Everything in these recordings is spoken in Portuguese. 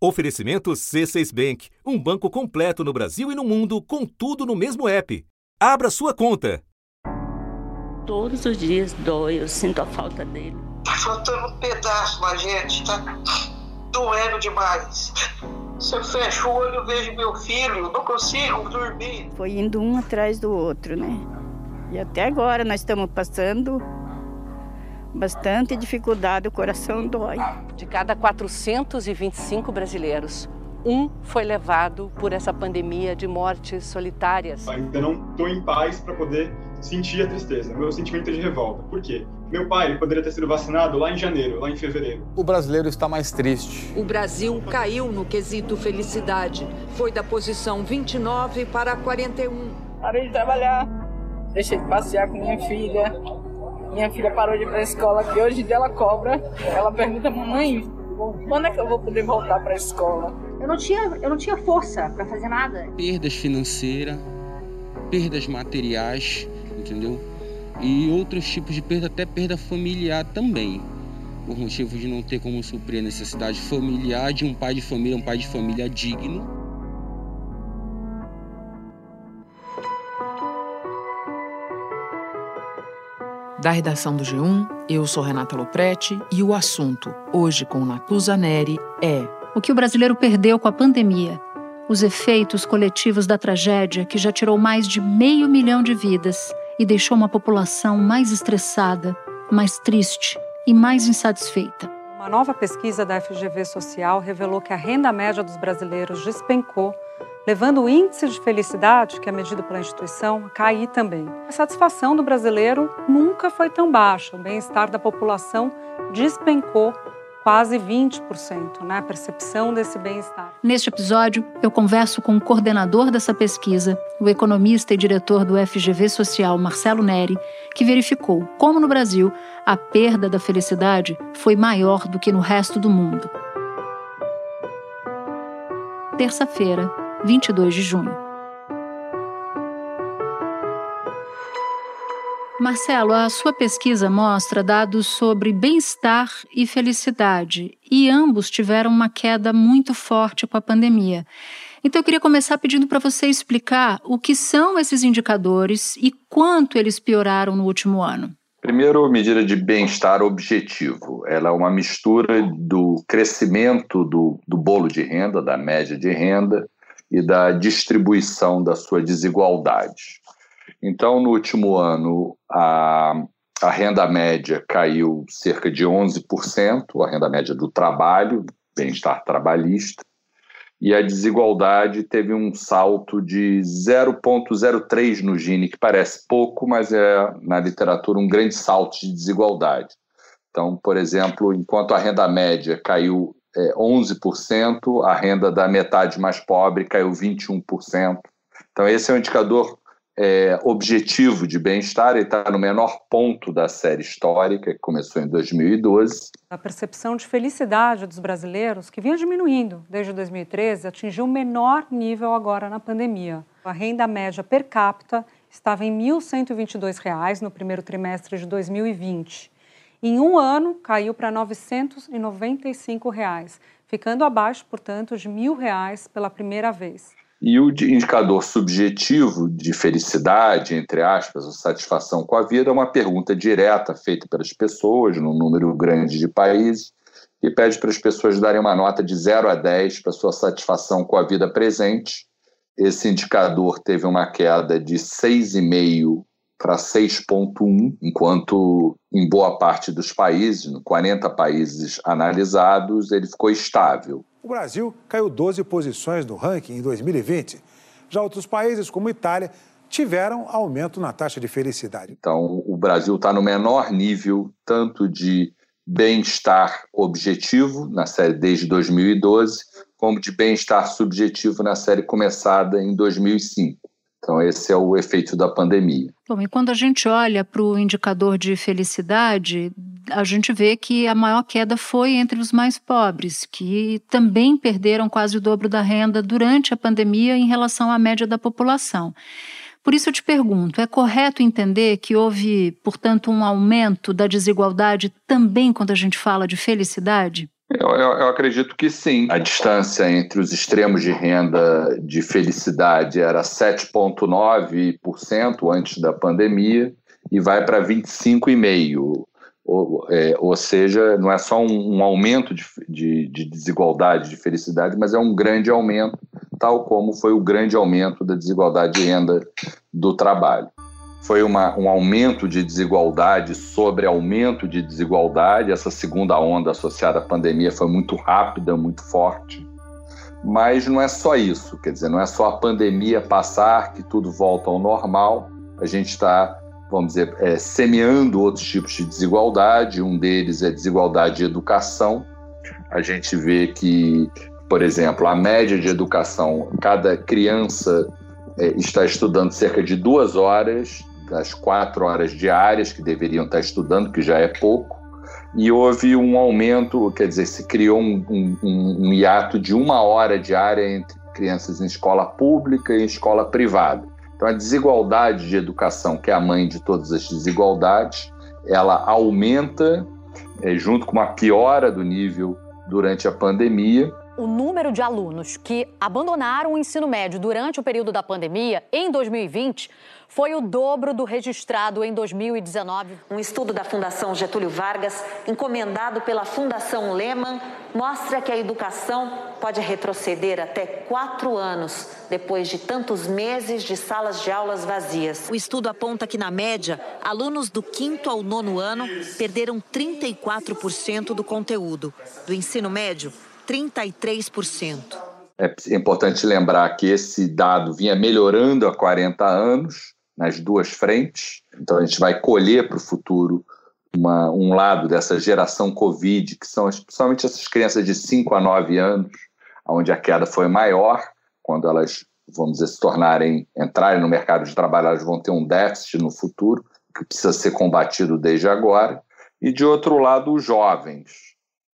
Oferecimento C6 Bank, um banco completo no Brasil e no mundo, com tudo no mesmo app. Abra sua conta. Todos os dias dói, eu sinto a falta dele. Tá faltando um pedaço na gente, tá doendo demais. Se eu fecho o olho, eu vejo meu filho, não consigo dormir. Foi indo um atrás do outro, né? E até agora nós estamos passando bastante dificuldade, o coração dói. De cada 425 brasileiros, um foi levado por essa pandemia de mortes solitárias. Ainda não estou em paz para poder sentir a tristeza, meu sentimento é de revolta. Por quê? Meu pai poderia ter sido vacinado lá em janeiro, lá em fevereiro. O brasileiro está mais triste. O Brasil caiu no quesito felicidade. Foi da posição 29 para 41. Parei de trabalhar, deixei de passear com minha filha, minha filha parou de ir para a escola, que hoje em dia ela cobra. Ela pergunta, mamãe, quando é que eu vou poder voltar para a escola? Eu não tinha, eu não tinha força para fazer nada. Perdas financeiras, perdas materiais, entendeu? E outros tipos de perda, até perda familiar também. Por motivo de não ter como suprir a necessidade familiar de um pai de família, um pai de família digno. Da redação do G1, eu sou Renata Loprete e o assunto, hoje com Natuza Neri, é o que o brasileiro perdeu com a pandemia, os efeitos coletivos da tragédia que já tirou mais de meio milhão de vidas e deixou uma população mais estressada, mais triste e mais insatisfeita. Uma nova pesquisa da FGV Social revelou que a renda média dos brasileiros despencou levando o índice de felicidade, que é medido pela instituição, a cair também. A satisfação do brasileiro nunca foi tão baixa, o bem-estar da população despencou quase 20%, né? A percepção desse bem-estar. Neste episódio, eu converso com o coordenador dessa pesquisa, o economista e diretor do FGV Social, Marcelo Neri, que verificou como no Brasil a perda da felicidade foi maior do que no resto do mundo. Terça-feira, 22 de junho. Marcelo, a sua pesquisa mostra dados sobre bem-estar e felicidade, e ambos tiveram uma queda muito forte com a pandemia. Então eu queria começar pedindo para você explicar o que são esses indicadores e quanto eles pioraram no último ano. Primeiro, medida de bem-estar objetivo. Ela é uma mistura do crescimento do, do bolo de renda, da média de renda, e da distribuição da sua desigualdade. Então, no último ano, a, a renda média caiu cerca de 11%, a renda média do trabalho, bem-estar trabalhista, e a desigualdade teve um salto de 0,03 no Gini, que parece pouco, mas é, na literatura, um grande salto de desigualdade. Então, por exemplo, enquanto a renda média caiu é, 11%, a renda da metade mais pobre caiu 21%. Então, esse é um indicador é, objetivo de bem-estar, ele está no menor ponto da série histórica, que começou em 2012. A percepção de felicidade dos brasileiros, que vinha diminuindo desde 2013, atingiu o menor nível agora na pandemia. A renda média per capita estava em R$ 1.122 no primeiro trimestre de 2020 em um ano, caiu para 995 reais, ficando abaixo, portanto, de R$ 1.000 pela primeira vez. E o indicador subjetivo de felicidade, entre aspas, ou satisfação com a vida, é uma pergunta direta feita pelas pessoas, num número grande de países, e pede para as pessoas darem uma nota de 0 a 10 para sua satisfação com a vida presente. Esse indicador teve uma queda de 6,5 para 6,1, enquanto em boa parte dos países, 40 países analisados, ele ficou estável. O Brasil caiu 12 posições no ranking em 2020. Já outros países, como Itália, tiveram aumento na taxa de felicidade. Então, o Brasil está no menor nível tanto de bem-estar objetivo na série desde 2012, como de bem-estar subjetivo na série começada em 2005. Então, esse é o efeito da pandemia. Bom, e quando a gente olha para o indicador de felicidade, a gente vê que a maior queda foi entre os mais pobres, que também perderam quase o dobro da renda durante a pandemia em relação à média da população. Por isso eu te pergunto: é correto entender que houve, portanto, um aumento da desigualdade também quando a gente fala de felicidade? Eu, eu, eu, acredito que sim. A distância entre os extremos de renda de felicidade era 7,9% antes da pandemia e vai para 25,5%. Ou, é, ou seja, não é só um, um aumento de, de, de, desigualdade de felicidade, mas é um grande aumento, tal como foi o grande aumento da desigualdade de renda do trabalho foi uma, um aumento de desigualdade sobre aumento de desigualdade. Essa segunda onda associada à pandemia foi muito rápida, muito forte. Mas não é só isso, quer dizer, não é só a pandemia passar que tudo volta ao normal. A gente está, vamos dizer, é, semeando outros tipos de desigualdade. Um deles é desigualdade de educação. A gente vê que, por exemplo, a média de educação, cada criança é, está estudando cerca de duas horas das quatro horas diárias que deveriam estar estudando, que já é pouco, e houve um aumento, quer dizer, se criou um, um, um hiato de uma hora diária entre crianças em escola pública e escola privada. Então, a desigualdade de educação, que é a mãe de todas as desigualdades, ela aumenta é, junto com uma piora do nível durante a pandemia. O número de alunos que abandonaram o ensino médio durante o período da pandemia em 2020 foi o dobro do registrado em 2019. Um estudo da Fundação Getúlio Vargas, encomendado pela Fundação Lehman, mostra que a educação pode retroceder até quatro anos depois de tantos meses de salas de aulas vazias. O estudo aponta que, na média, alunos do quinto ao nono ano perderam 34% do conteúdo. Do ensino médio, 33%. É importante lembrar que esse dado vinha melhorando há 40 anos, nas duas frentes. Então a gente vai colher para o futuro uma, um lado dessa geração Covid, que são principalmente essas crianças de 5 a 9 anos, onde a queda foi maior, quando elas, vamos dizer, se tornarem, entrarem no mercado de trabalho, elas vão ter um déficit no futuro, que precisa ser combatido desde agora. E, de outro lado, os jovens,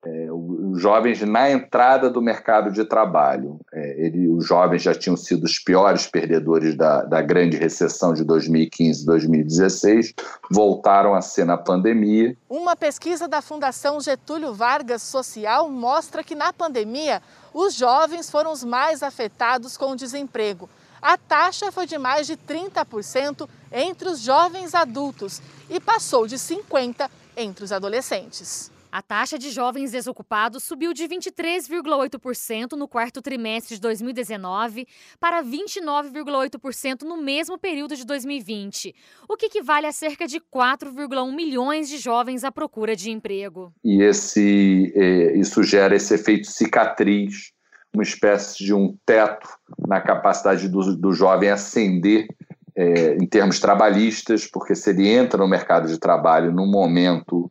é, os jovens na entrada do mercado de trabalho. É, ele, os jovens já tinham sido os piores perdedores da, da grande recessão de 2015 2016, voltaram a ser na pandemia. Uma pesquisa da Fundação Getúlio Vargas Social mostra que na pandemia os jovens foram os mais afetados com o desemprego. A taxa foi de mais de 30% entre os jovens adultos e passou de 50% entre os adolescentes. A taxa de jovens desocupados subiu de 23,8% no quarto trimestre de 2019 para 29,8% no mesmo período de 2020, o que equivale a cerca de 4,1 milhões de jovens à procura de emprego. E esse, é, isso gera esse efeito cicatriz, uma espécie de um teto na capacidade do, do jovem ascender é, em termos trabalhistas, porque se ele entra no mercado de trabalho num momento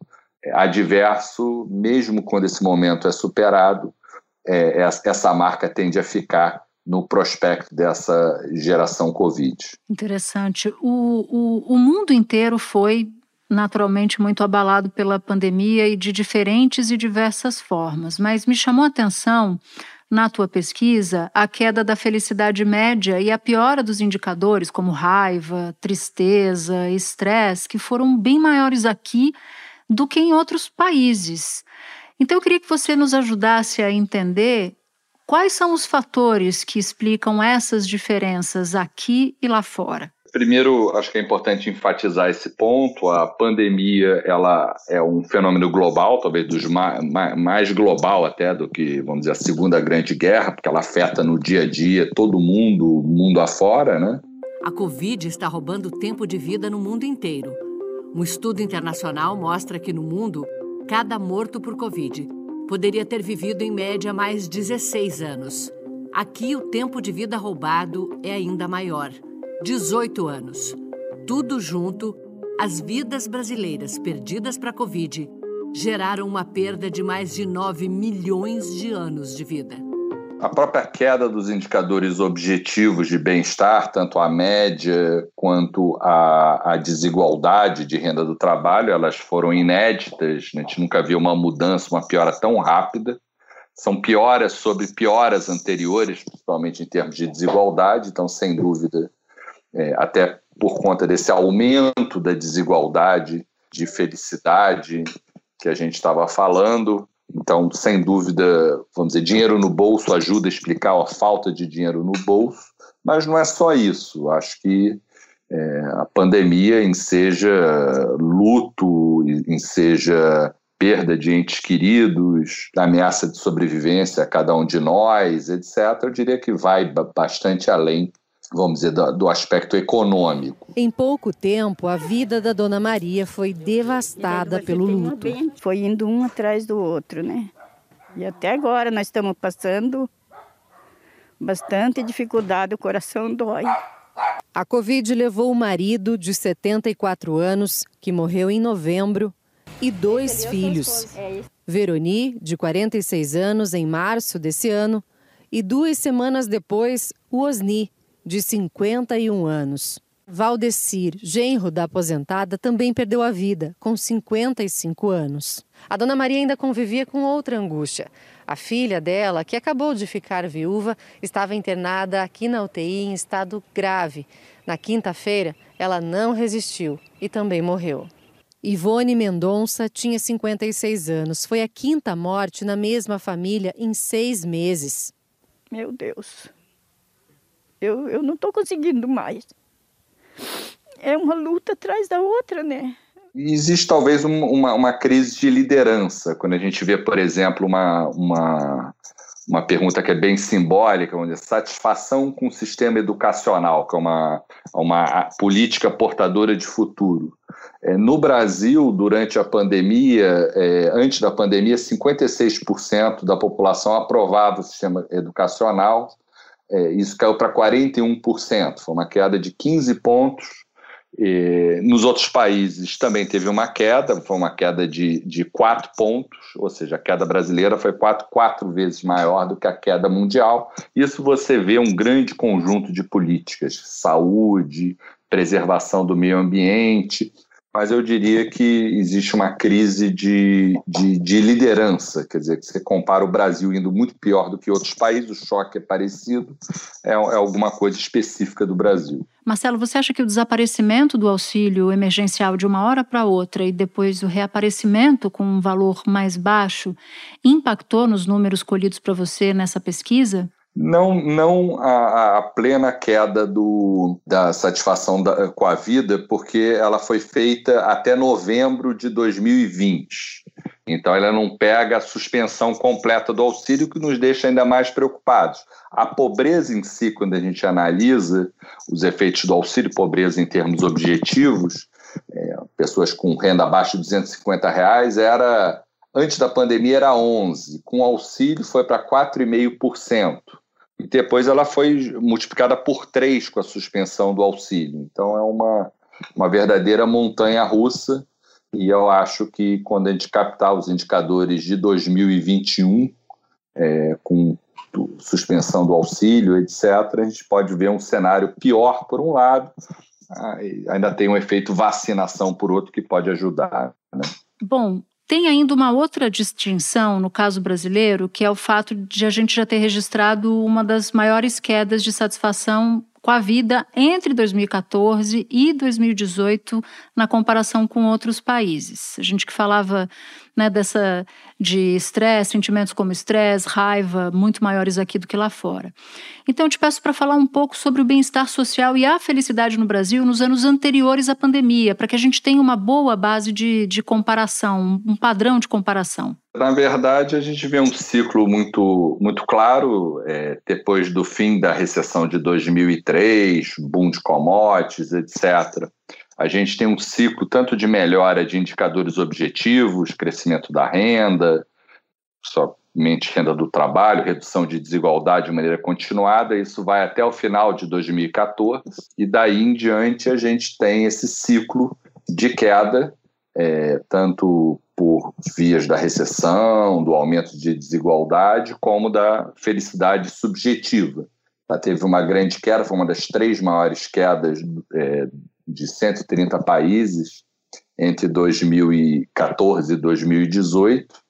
adverso, mesmo quando esse momento é superado, é, essa marca tende a ficar no prospecto dessa geração Covid. Interessante. O, o, o mundo inteiro foi naturalmente muito abalado pela pandemia e de diferentes e diversas formas, mas me chamou a atenção na tua pesquisa a queda da felicidade média e a piora dos indicadores como raiva, tristeza, estresse, que foram bem maiores aqui do que em outros países. Então eu queria que você nos ajudasse a entender quais são os fatores que explicam essas diferenças aqui e lá fora. Primeiro, acho que é importante enfatizar esse ponto. A pandemia ela é um fenômeno global, talvez dos mais, mais global até do que, vamos dizer, a Segunda Grande Guerra, porque ela afeta no dia a dia todo mundo, mundo afora, né? A Covid está roubando tempo de vida no mundo inteiro. Um estudo internacional mostra que no mundo, cada morto por Covid poderia ter vivido em média mais 16 anos. Aqui, o tempo de vida roubado é ainda maior 18 anos. Tudo junto, as vidas brasileiras perdidas para a Covid geraram uma perda de mais de 9 milhões de anos de vida. A própria queda dos indicadores objetivos de bem-estar, tanto a média quanto a, a, desigualdade de renda do trabalho, elas foram inéditas. A gente nunca viu uma mudança, uma piora tão rápida. São pioras sobre pioras anteriores, principalmente em termos de desigualdade. Então, sem dúvida, é, até por conta desse aumento da desigualdade de felicidade que a gente estava falando, Então, sem dúvida, vamos dizer, dinheiro no bolso ajuda a explicar a falta de dinheiro no bolso, mas não é só isso. Acho que é, a pandemia, em seja luto, em seja perda de entes queridos, ameaça de sobrevivência a cada um de nós, etc., eu diria que vai bastante além vamos dizer, do, do, aspecto econômico. Em pouco tempo, a vida da Dona Maria foi devastada pelo luto. Foi indo um atrás do outro, né? E até agora nós estamos passando bastante dificuldade, o coração dói. A Covid levou o marido, de 74 anos, que morreu em novembro, e dois filhos. Veroni, de 46 anos, em março desse ano, e duas semanas depois, o Osni, de 51 anos. Valdecir, genro da aposentada, também perdeu a vida, com 55 anos. A dona Maria ainda convivia com outra angústia. A filha dela, que acabou de ficar viúva, estava internada aqui na UTI em estado grave. Na quinta-feira, ela não resistiu e também morreu. Ivone Mendonça tinha 56 anos. Foi a quinta morte na mesma família em seis meses. Meu Deus. Eu, eu não estou conseguindo mais. É uma luta atrás da outra, né? Existe talvez um, uma, uma crise de liderança, quando a gente vê, por exemplo, uma, uma, uma pergunta que é bem simbólica, dizer, satisfação com o sistema educacional, que é uma, uma política portadora de futuro. É, no Brasil, durante a pandemia, é, antes da pandemia, 56% da população aprovava o sistema educacional é, isso caiu para 41%, foi uma queda de 15 pontos. E nos outros países também teve uma queda, foi uma queda de, de 4 pontos, ou seja, a queda brasileira foi quatro, quatro vezes maior do que a queda mundial. Isso você vê um grande conjunto de políticas, saúde, preservação do meio ambiente, mas eu diria que existe uma crise de, de, de, liderança, quer dizer, que você compara o Brasil indo muito pior do que outros países, o choque é parecido, é, é alguma coisa específica do Brasil. Marcelo, você acha que o desaparecimento do auxílio emergencial de uma hora para outra e depois o reaparecimento com um valor mais baixo impactou nos números colhidos para você nessa pesquisa? Não, não a, a, plena queda do, da satisfação da, com a vida, porque ela foi feita até novembro de 2020. Então, ela não pega a suspensão completa do auxílio, que nos deixa ainda mais preocupados. A pobreza em si, quando a gente analisa os efeitos do auxílio pobreza em termos objetivos, é, pessoas com renda abaixo de 250 reais, era antes da pandemia era 11, com auxílio foi para 4,5% e depois ela foi multiplicada por três com a suspensão do auxílio. Então é uma, uma verdadeira montanha russa e eu acho que quando a gente captar os indicadores de 2021, é, com suspensão do auxílio, etc., a gente pode ver um cenário pior por um lado, ah, ainda tem um efeito vacinação por outro que pode ajudar. Né? Bom, tem ainda uma outra distinção no caso brasileiro, que é o fato de a gente já ter registrado uma das maiores quedas de satisfação com a vida entre 2014 e 2018 na comparação com outros países. A gente que falava né, dessa de estresse, sentimentos como estresse, raiva, muito maiores aqui do que lá fora. Então, eu te peço para falar um pouco sobre o bem-estar social e a felicidade no Brasil nos anos anteriores à pandemia, para que a gente tenha uma boa base de, de comparação, um padrão de comparação. Na verdade, a gente vê um ciclo muito, muito claro é, depois do fim da recessão de 2003, boom de commodities, etc. A gente tem um ciclo tanto de melhora de indicadores objetivos, crescimento da renda, somente renda do trabalho, redução de desigualdade de maneira continuada. Isso vai até o final de 2014 e daí em diante a gente tem esse ciclo de queda, é, tanto por vias da recessão, do aumento de desigualdade, como da felicidade subjetiva. Ela teve uma grande queda, foi uma das três maiores quedas é, de 130 países entre 2014 e 2018.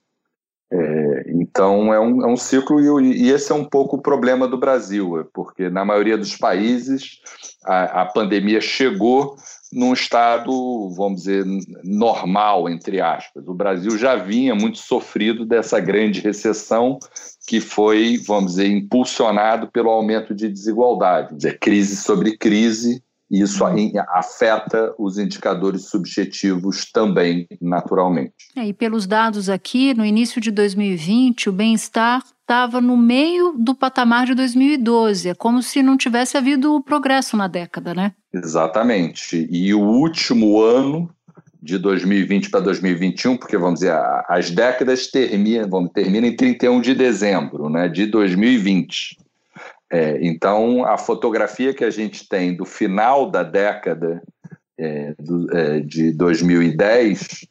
É, então é um, é um ciclo e, e, esse é um pouco o problema do Brasil, é porque na maioria dos países a, a pandemia chegou num estado, vamos dizer, normal, entre aspas. O Brasil já vinha muito sofrido dessa grande recessão que foi, vamos dizer, impulsionado pelo aumento de desigualdade, dizer, crise sobre crise, e isso afeta os indicadores subjetivos também, naturalmente. É, e pelos dados aqui, no início de 2020, o bem-estar estava no meio do patamar de 2012. É como se não tivesse havido progresso na década, né? Exatamente. E o último ano de 2020 para 2021, porque vamos dizer, as décadas terminam, terminam em 31 de dezembro né, de 2020. É, então, a fotografia que a gente tem do final da década é, do, é, de 2010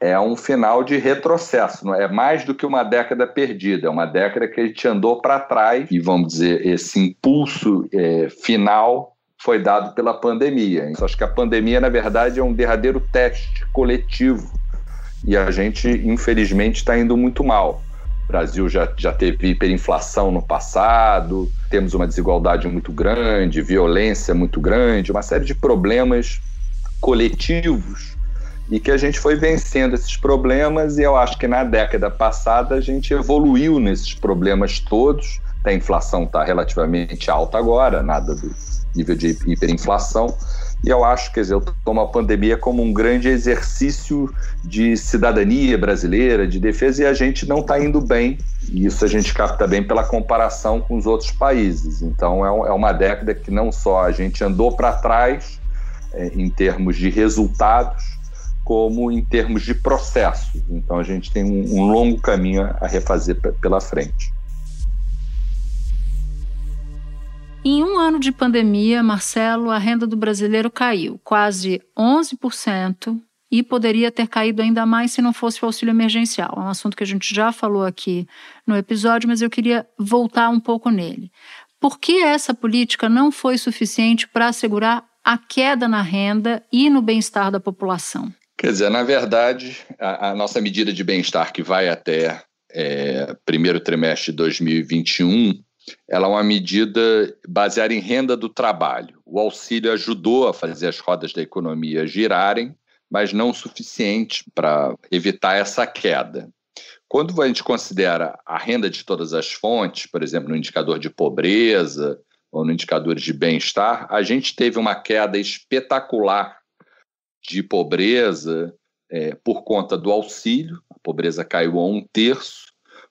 é um final de retrocesso, não é? é mais do que uma década perdida, é uma década que a gente andou para trás e vamos dizer esse impulso é, final foi dado pela pandemia. Então, acho que a pandemia na verdade é um derradeiro teste coletivo e a gente infelizmente está indo muito mal. O Brasil já, já teve hiperinflação no passado, temos uma desigualdade muito grande, violência muito grande, uma série de problemas coletivos e que a gente foi vencendo esses problemas e eu acho que na década passada a gente evoluiu nesses problemas todos. A inflação está relativamente alta agora, nada do nível de hiperinflação. E eu acho, quer dizer, eu tomo a pandemia como um grande exercício de cidadania brasileira, de defesa, e a gente não está indo bem. E isso a gente capta bem pela comparação com os outros países. Então é, é uma década que não só a gente andou para trás é, em termos de resultados, como em termos de processo. Então a gente tem um, um longo caminho a refazer pela frente. Em um ano de pandemia, Marcelo, a renda do brasileiro caiu quase 11% e poderia ter caído ainda mais se não fosse o auxílio emergencial. É um assunto que a gente já falou aqui no episódio, mas eu queria voltar um pouco nele. Por que essa política não foi suficiente para assegurar a queda na renda e no bem-estar da população? Quer dizer, na verdade, a, a nossa medida de bem-estar que vai até é, primeiro trimestre de 2021, ela é uma medida baseada em renda do trabalho. O auxílio ajudou a fazer as rodas da economia girarem, mas não o suficiente para evitar essa queda. Quando a gente considera a renda de todas as fontes, por exemplo, no indicador de pobreza ou no indicador de bem-estar, a gente teve uma queda espetacular de pobreza é, por conta do auxílio, a pobreza caiu a um terço,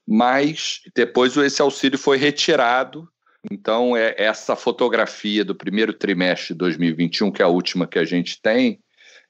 mas depois esse auxílio foi retirado. Então, é essa fotografia do primeiro trimestre de 2021, que é a última que a gente tem,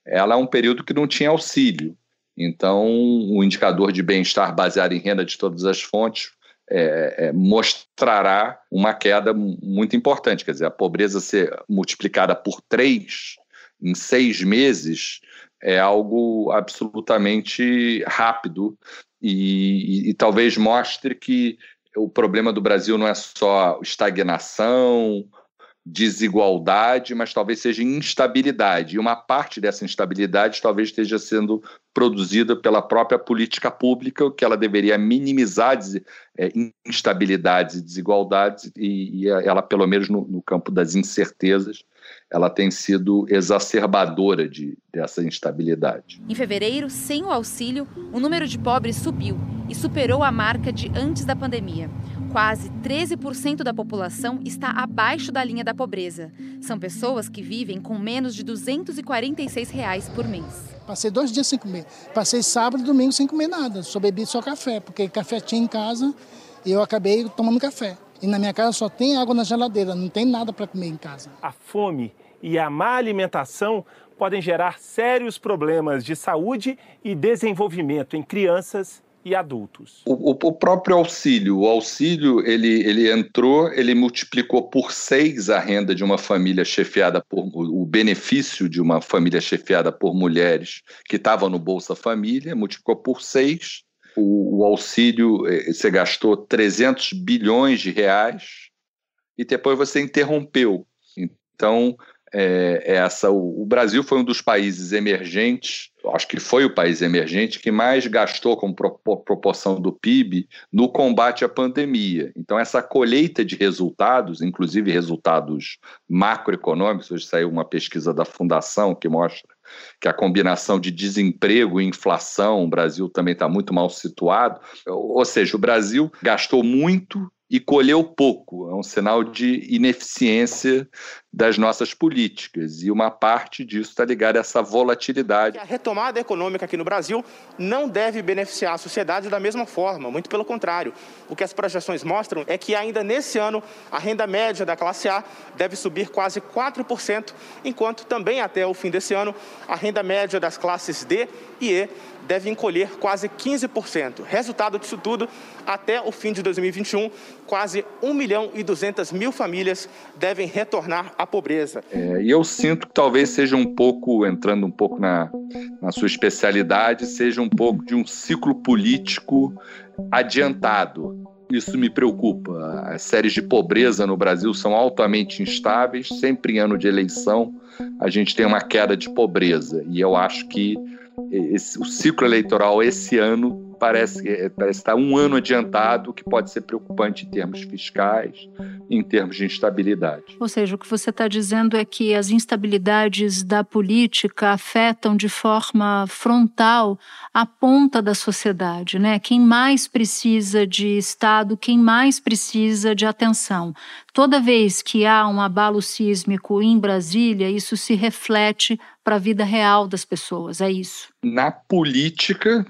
ela é um período que não tinha auxílio. Então, o indicador de bem-estar baseado em renda de todas as fontes é, é, mostrará uma queda muito importante. Quer dizer, a pobreza ser multiplicada por três em seis meses é algo absolutamente rápido e, e, e, talvez mostre que o problema do Brasil não é só estagnação, desigualdade, mas talvez seja instabilidade. E uma parte dessa instabilidade talvez esteja sendo produzida pela própria política pública, que ela deveria minimizar é, instabilidades e desigualdades, e, e, ela, pelo menos no, no campo das incertezas, ela tem sido exacerbadora de, dessa instabilidade. Em fevereiro, sem o auxílio, o número de pobres subiu e superou a marca de antes da pandemia. Quase 13% da população está abaixo da linha da pobreza. São pessoas que vivem com menos de 246 reais por mês. Passei dois dias sem comer. Passei sábado e domingo sem comer nada. Só bebi só café, porque café tinha em casa e eu acabei tomando café. E na minha casa só tem água na geladeira, não tem nada para comer em casa. A fome e a má alimentação podem gerar sérios problemas de saúde e desenvolvimento em crianças e adultos. O, o, próprio auxílio, o auxílio ele, ele entrou, ele multiplicou por seis a renda de uma família chefiada por o benefício de uma família chefiada por mulheres que estava no Bolsa Família, multiplicou por seis o, o auxílio, eh, você gastou 300 bilhões de reais e depois você interrompeu. Então, é, é essa. O, o, Brasil foi um dos países emergentes, acho que foi o país emergente que mais gastou com pro, proporção do PIB no combate à pandemia. Então, essa colheita de resultados, inclusive resultados macroeconômicos, hoje saiu uma pesquisa da Fundação que mostra que a combinação de desemprego e inflação, o Brasil também está muito mal situado. Ou seja, o Brasil gastou muito e colheu pouco. É um sinal de ineficiência das nossas políticas. E uma parte disso está ligada a essa volatilidade. A retomada econômica aqui no Brasil não deve beneficiar a sociedade da mesma forma, muito pelo contrário. O que as projeções mostram é que ainda nesse ano a renda média da classe A deve subir quase 4%, enquanto também até o fim desse ano a renda média das classes D e E deve encolher quase 15%. Resultado disso tudo, até o fim de 2021, quase 1 milhão e 200 mil famílias devem retornar à pobreza. É, e eu sinto que talvez seja um pouco, entrando um pouco na, na sua especialidade, seja um pouco de um ciclo político adiantado. Isso me preocupa. As séries de pobreza no Brasil são altamente instáveis, sempre em ano de eleição a gente tem uma queda de pobreza. E eu acho que esse, o ciclo eleitoral esse ano parece, é, parece estar um ano adiantado, que pode ser preocupante em termos fiscais, em termos de instabilidade. Ou seja, o que você está dizendo é que as instabilidades da política afetam de forma frontal a ponta da sociedade, né? Quem mais precisa de Estado, quem mais precisa de atenção. Toda vez que há um abalo sísmico em Brasília, isso se reflete para a vida real das pessoas, é isso. Na política,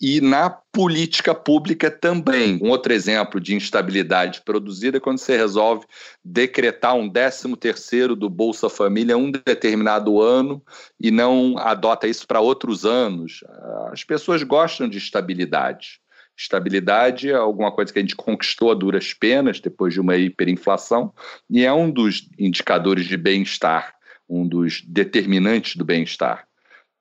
e na política pública também. Um outro exemplo de instabilidade produzida é quando você resolve decretar um 13 terceiro do Bolsa Família um determinado ano e não adota isso para outros anos. As pessoas gostam de estabilidade. Estabilidade é alguma coisa que a gente conquistou a duras penas depois de uma hiperinflação e é um dos indicadores de bem-estar, um dos determinantes do bem-estar.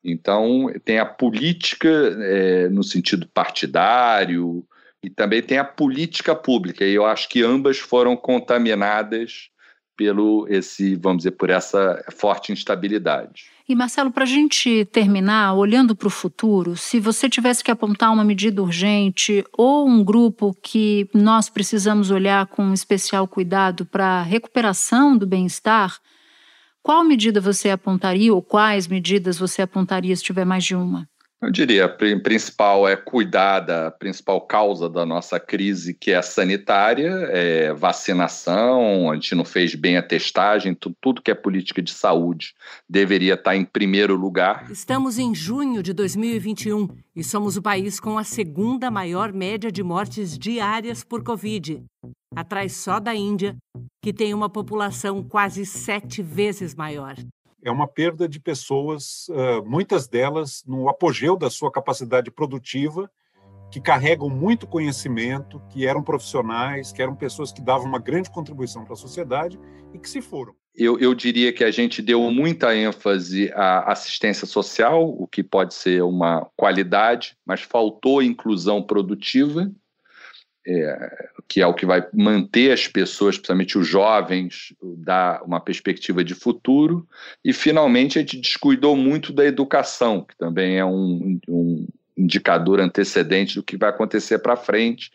Então, tem a política é, no sentido partidário e também tem a política pública. E eu acho que ambas foram contaminadas pelo esse, vamos dizer, por essa forte instabilidade. E Marcelo, para a gente terminar, olhando para o futuro, se você tivesse que apontar uma medida urgente ou um grupo que nós precisamos olhar com especial cuidado para a recuperação do bem-estar, qual medida você apontaria ou quais medidas você apontaria se tiver mais de uma? Eu diria, a principal é cuidar da principal causa da nossa crise, que é a sanitária, é vacinação, a gente não fez bem a testagem, tudo, tudo que é política de saúde deveria estar em primeiro lugar. Estamos em junho de 2021 e somos o país com a segunda maior média de mortes diárias por Covid, atrás só da Índia, que tem uma população quase sete vezes maior é uma perda de pessoas, muitas delas no apogeu da sua capacidade produtiva, que carregam muito conhecimento, que eram profissionais, que eram pessoas que davam uma grande contribuição para a sociedade e que se foram. Eu, eu, diria que a gente deu muita ênfase à assistência social, o que pode ser uma qualidade, mas faltou inclusão produtiva é, que é o que vai manter as pessoas, principalmente os jovens, dar uma perspectiva de futuro. E, finalmente, a gente descuidou muito da educação, que também é um, um indicador antecedente do que vai acontecer para frente.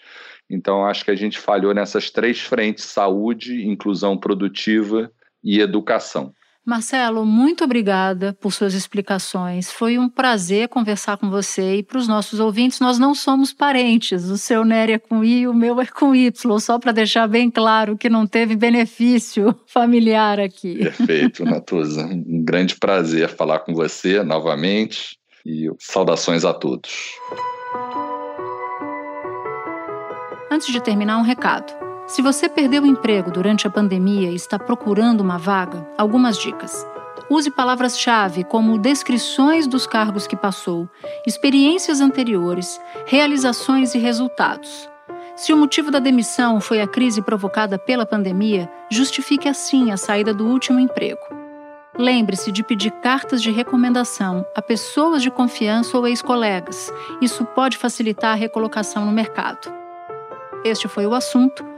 Então, acho que a gente falhou nessas três frentes: saúde, inclusão produtiva e educação. Marcelo, muito obrigada por suas explicações. Foi um prazer conversar com você e para os nossos ouvintes, nós não somos parentes. O seu Nery é com I, o meu é com Y, só para deixar bem claro que não teve benefício familiar aqui. Perfeito, Natuza. Um grande prazer falar com você novamente e saudações a todos. Antes de terminar, um recado. Se você perdeu o emprego durante a pandemia e está procurando uma vaga, algumas dicas. Use palavras-chave como descrições dos cargos que passou, experiências anteriores, realizações e resultados. Se o motivo da demissão foi a crise provocada pela pandemia, justifique assim a saída do último emprego. Lembre-se de pedir cartas de recomendação a pessoas de confiança ou ex-colegas. Isso pode facilitar a recolocação no mercado. Este foi o assunto